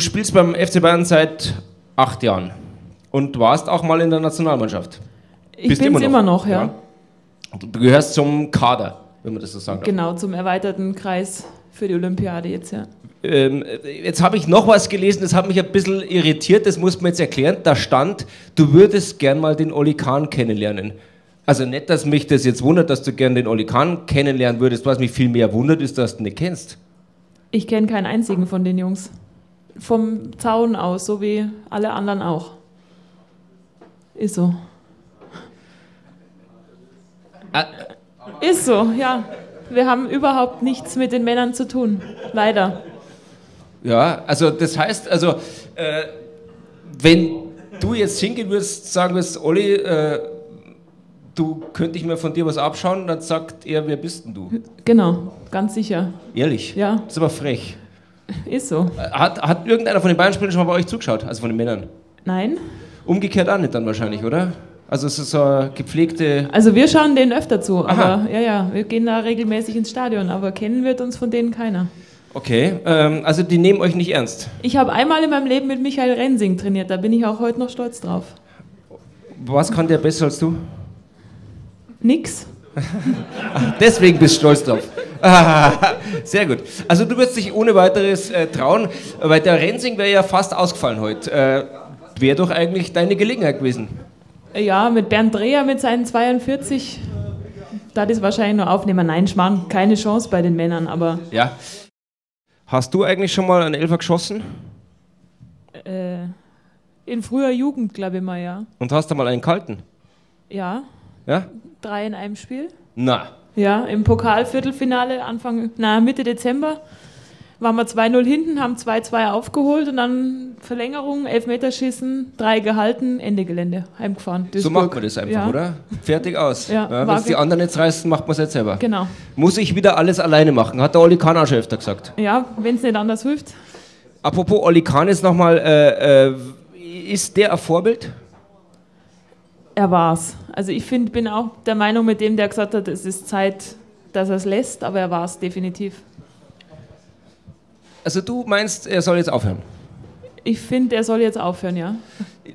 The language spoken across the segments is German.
spielst beim FC Bayern seit acht Jahren und warst auch mal in der Nationalmannschaft. Ich bin immer, immer noch, ja. ja. Du gehörst zum Kader, wenn man das so sagen Genau, zum erweiterten Kreis für die Olympiade jetzt, ja. Ähm, jetzt habe ich noch was gelesen, das hat mich ein bisschen irritiert, das muss man jetzt erklären. Da stand, du würdest gern mal den Oli Kahn kennenlernen. Also nicht, dass mich das jetzt wundert, dass du gern den Oli Kahn kennenlernen würdest. Was mich viel mehr wundert, ist, dass du ihn nicht kennst. Ich kenne keinen einzigen von den Jungs. Vom Zaun aus, so wie alle anderen auch. Ist so. Ah. Ist so, ja. Wir haben überhaupt nichts mit den Männern zu tun. Leider. Ja, also das heißt, also äh, wenn du jetzt hingehen würdest, sagen wirst, Olli, äh, du könnte ich mir von dir was abschauen, dann sagt er, wer bist denn du? Genau, ganz sicher. Ehrlich? Ja. Das ist aber frech. Ist so. Hat, hat irgendeiner von den Bayern-Spielern schon mal bei euch zugeschaut, also von den Männern? Nein. Umgekehrt auch nicht dann wahrscheinlich, oder? Also es ist so eine gepflegte... Also wir schauen denen öfter zu, Aha. aber ja, ja, wir gehen da regelmäßig ins Stadion, aber kennen wird uns von denen keiner. Okay, ähm, also die nehmen euch nicht ernst? Ich habe einmal in meinem Leben mit Michael Rensing trainiert, da bin ich auch heute noch stolz drauf. Was kann der besser als du? Nix. Deswegen bist du stolz drauf. Sehr gut. Also du wirst dich ohne weiteres äh, trauen, weil der Rensing wäre ja fast ausgefallen heute. Äh, wäre doch eigentlich deine Gelegenheit gewesen. Ja, mit Bernd Dreher mit seinen 42, da das wahrscheinlich nur aufnehmen. Nein, Schmarrn, keine Chance bei den Männern, aber... Ja. Hast du eigentlich schon mal einen Elfer geschossen? Äh, in früher Jugend, glaube ich mal, ja. Und hast du mal einen kalten? Ja. Ja? Drei in einem Spiel. Na. Ja, im Pokalviertelfinale Anfang, na, Mitte Dezember waren wir 2-0 hinten, haben 2-2 aufgeholt und dann Verlängerung, Elfmeterschießen, drei gehalten, Ende Gelände, heimgefahren. Duisburg. So macht man das einfach, ja. oder? Fertig aus. Ja, ja, Wenn es die anderen jetzt reißen, macht man es jetzt selber. Genau. Muss ich wieder alles alleine machen, hat der Oli Kahn auch schon öfter gesagt. Ja, wenn es nicht anders hilft. Apropos Oli Kahn jetzt nochmal, äh, äh, ist der ein Vorbild? Er war's. Also ich find, bin auch der Meinung mit dem, der gesagt hat, es ist Zeit, dass er es lässt, aber er war es definitiv. Also du meinst, er soll jetzt aufhören? Ich finde, er soll jetzt aufhören, ja.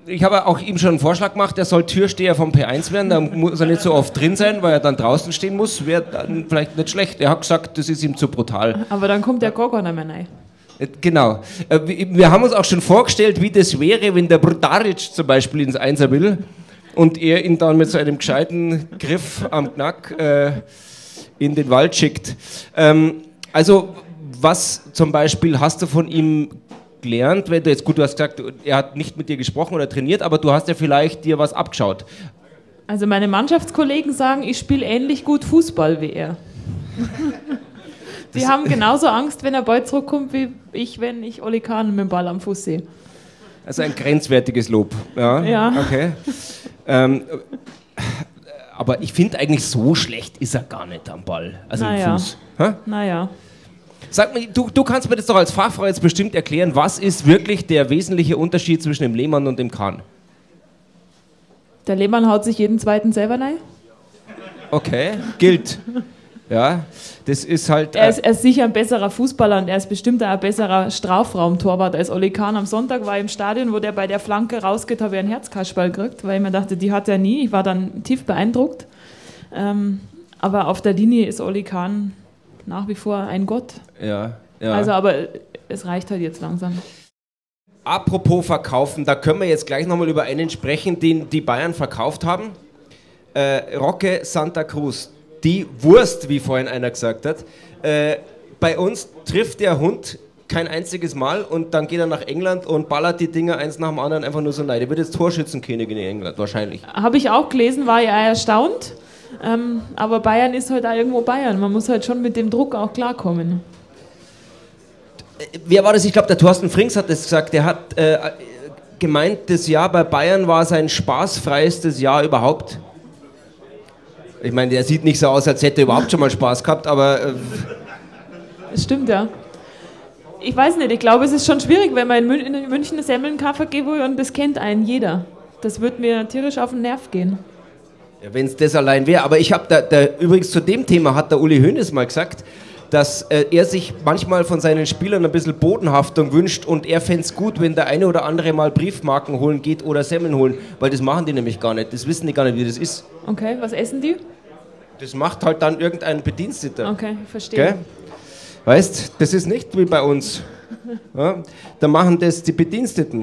Ich habe auch ihm schon einen Vorschlag gemacht, er soll Türsteher vom P1 werden, da muss er nicht so oft drin sein, weil er dann draußen stehen muss, wäre dann vielleicht nicht schlecht. Er hat gesagt, das ist ihm zu brutal. Aber dann kommt der Gorgon nicht mehr rein. Äh, genau. Äh, wir haben uns auch schon vorgestellt, wie das wäre, wenn der Brutaric zum Beispiel ins Einser will und er ihn dann mit so einem gescheiten Griff am Knack äh, in den Wald schickt. Ähm, also was zum Beispiel hast du von ihm gelernt, wenn du jetzt gut, du hast gesagt, er hat nicht mit dir gesprochen oder trainiert, aber du hast ja vielleicht dir was abgeschaut. Also meine Mannschaftskollegen sagen, ich spiele ähnlich gut Fußball wie er. Die haben genauso Angst, wenn er bald zurückkommt, wie ich, wenn ich Oli Kahn mit dem Ball am Fuß sehe. Also ein grenzwertiges Lob. Ja. ja. Okay. Ähm, aber ich finde eigentlich so schlecht ist er gar nicht am Ball, also naja. im Fuß. Ha? Naja. Sag mir, du, du kannst mir das doch als Fachfrau jetzt bestimmt erklären, was ist wirklich der wesentliche Unterschied zwischen dem Lehmann und dem Kahn? Der Lehmann haut sich jeden zweiten selber rein. Okay, gilt. Ja, das ist halt. Er ist, er ist, sicher ein besserer Fußballer und er ist bestimmt ein besserer Strafraumtorwart als Oli Kahn. Am Sonntag war ich im Stadion, wo der bei der Flanke rausgeht, habe ich einen Herzkasperl gekriegt, weil ich mir dachte, die hat er nie. Ich war dann tief beeindruckt. Ähm, aber auf der Linie ist Oli Kahn nach wie vor ein Gott. Ja, ja. Also, aber es reicht halt jetzt langsam. Apropos verkaufen, da können wir jetzt gleich nochmal über einen sprechen, den die Bayern verkauft haben. Äh, Roque Santa Cruz, die Wurst, wie vorhin einer gesagt hat. Äh, bei uns trifft der Hund kein einziges Mal und dann geht er nach England und ballert die Dinger eins nach dem anderen einfach nur so nein. Der wird jetzt Torschützenkönig in England, wahrscheinlich. Habe ich auch gelesen, war ja erstaunt. Ähm, aber Bayern ist halt auch irgendwo Bayern. Man muss halt schon mit dem Druck auch klarkommen. Wer war das? Ich glaube, der Thorsten Frings hat das gesagt. Der hat äh, gemeint, das Jahr bei Bayern war sein spaßfreiestes Jahr überhaupt. Ich meine, der sieht nicht so aus, als hätte er überhaupt schon mal Spaß gehabt, aber. Äh das stimmt, ja. Ich weiß nicht, ich glaube, es ist schon schwierig, wenn man in, Mün in München eine Semmeln-Kaffee gibt und das kennt einen jeder. Das wird mir tierisch auf den Nerv gehen. Ja, wenn es das allein wäre. Aber ich habe da, da, übrigens zu dem Thema hat der Uli Hoeneß mal gesagt, dass äh, er sich manchmal von seinen Spielern ein bisschen Bodenhaftung wünscht und er fände es gut, wenn der eine oder andere mal Briefmarken holen geht oder Semmeln holen, weil das machen die nämlich gar nicht. Das wissen die gar nicht, wie das ist. Okay, was essen die? das macht halt dann irgendein Bediensteter. Okay, verstehe. Gell? Weißt, das ist nicht wie bei uns. Ja? Da machen das die Bediensteten.